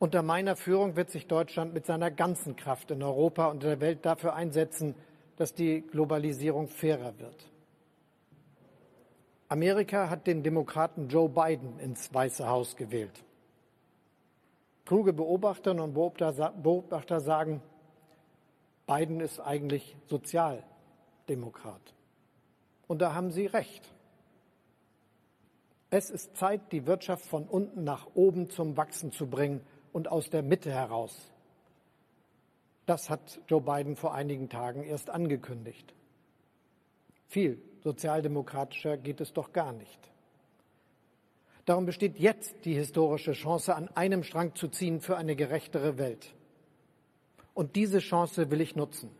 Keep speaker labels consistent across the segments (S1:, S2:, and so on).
S1: Unter meiner Führung wird sich Deutschland mit seiner ganzen Kraft in Europa und in der Welt dafür einsetzen, dass die Globalisierung fairer wird. Amerika hat den Demokraten Joe Biden ins Weiße Haus gewählt. Kluge Beobachterinnen und Beobachter sagen, Biden ist eigentlich Sozialdemokrat. Und da haben sie recht. Es ist Zeit, die Wirtschaft von unten nach oben zum Wachsen zu bringen und aus der Mitte heraus. Das hat Joe Biden vor einigen Tagen erst angekündigt. Viel sozialdemokratischer geht es doch gar nicht. Darum besteht jetzt die historische Chance, an einem Strang zu ziehen für eine gerechtere Welt. Und diese Chance will ich nutzen.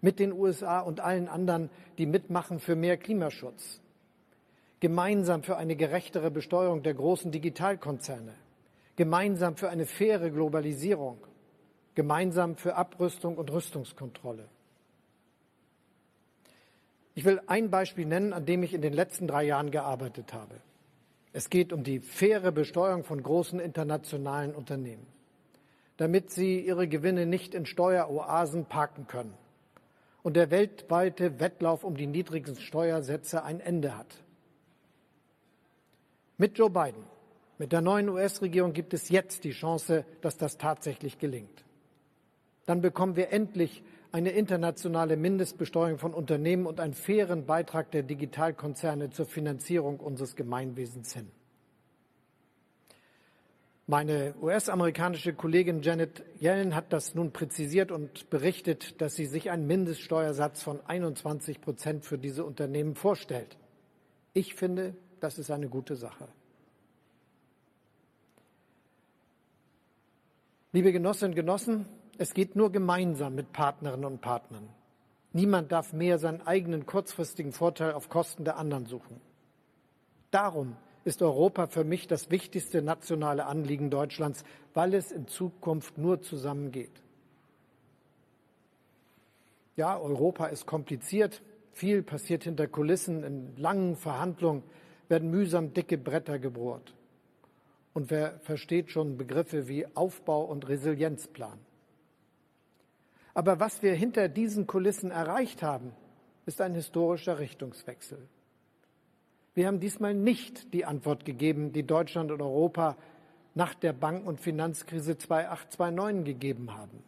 S1: Mit den USA und allen anderen, die mitmachen für mehr Klimaschutz. Gemeinsam für eine gerechtere Besteuerung der großen Digitalkonzerne gemeinsam für eine faire Globalisierung, gemeinsam für Abrüstung und Rüstungskontrolle. Ich will ein Beispiel nennen, an dem ich in den letzten drei Jahren gearbeitet habe. Es geht um die faire Besteuerung von großen internationalen Unternehmen, damit sie ihre Gewinne nicht in Steueroasen parken können und der weltweite Wettlauf um die niedrigsten Steuersätze ein Ende hat. Mit Joe Biden mit der neuen US-Regierung gibt es jetzt die Chance, dass das tatsächlich gelingt. Dann bekommen wir endlich eine internationale Mindestbesteuerung von Unternehmen und einen fairen Beitrag der Digitalkonzerne zur Finanzierung unseres Gemeinwesens hin. Meine US-amerikanische Kollegin Janet Yellen hat das nun präzisiert und berichtet, dass sie sich einen Mindeststeuersatz von 21 Prozent für diese Unternehmen vorstellt. Ich finde, das ist eine gute Sache. Liebe Genossinnen und Genossen, es geht nur gemeinsam mit Partnerinnen und Partnern. Niemand darf mehr seinen eigenen kurzfristigen Vorteil auf Kosten der anderen suchen. Darum ist Europa für mich das wichtigste nationale Anliegen Deutschlands, weil es in Zukunft nur zusammengeht. Ja, Europa ist kompliziert. Viel passiert hinter Kulissen. In langen Verhandlungen werden mühsam dicke Bretter gebohrt. Und wer versteht schon Begriffe wie Aufbau und Resilienzplan? Aber was wir hinter diesen Kulissen erreicht haben, ist ein historischer Richtungswechsel. Wir haben diesmal nicht die Antwort gegeben, die Deutschland und Europa nach der Banken- und Finanzkrise 2008-2009 gegeben haben.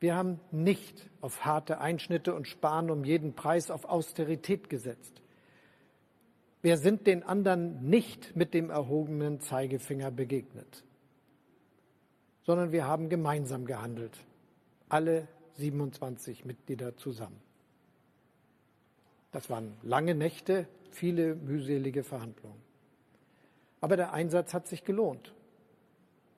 S1: Wir haben nicht auf harte Einschnitte und Sparen um jeden Preis auf Austerität gesetzt. Wir sind den anderen nicht mit dem erhobenen Zeigefinger begegnet, sondern wir haben gemeinsam gehandelt, alle 27 Mitglieder zusammen. Das waren lange Nächte, viele mühselige Verhandlungen. Aber der Einsatz hat sich gelohnt.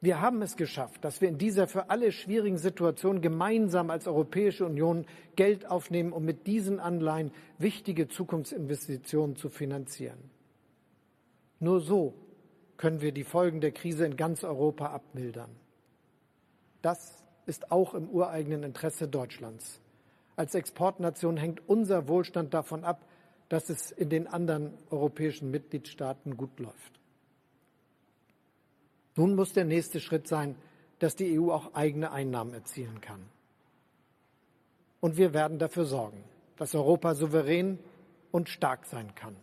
S1: Wir haben es geschafft, dass wir in dieser für alle schwierigen Situation gemeinsam als Europäische Union Geld aufnehmen, um mit diesen Anleihen wichtige Zukunftsinvestitionen zu finanzieren. Nur so können wir die Folgen der Krise in ganz Europa abmildern. Das ist auch im ureigenen Interesse Deutschlands. Als Exportnation hängt unser Wohlstand davon ab, dass es in den anderen europäischen Mitgliedstaaten gut läuft. Nun muss der nächste Schritt sein, dass die EU auch eigene Einnahmen erzielen kann. Und wir werden dafür sorgen, dass Europa souverän und stark sein kann.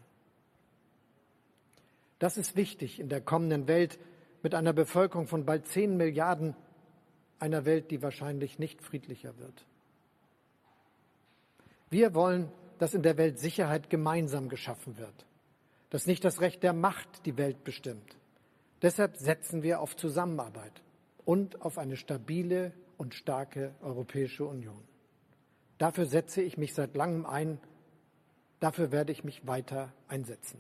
S1: Das ist wichtig in der kommenden Welt mit einer Bevölkerung von bald zehn Milliarden, einer Welt, die wahrscheinlich nicht friedlicher wird. Wir wollen, dass in der Welt Sicherheit gemeinsam geschaffen wird, dass nicht das Recht der Macht die Welt bestimmt, Deshalb setzen wir auf Zusammenarbeit und auf eine stabile und starke Europäische Union. Dafür setze ich mich seit langem ein. Dafür werde ich mich weiter einsetzen.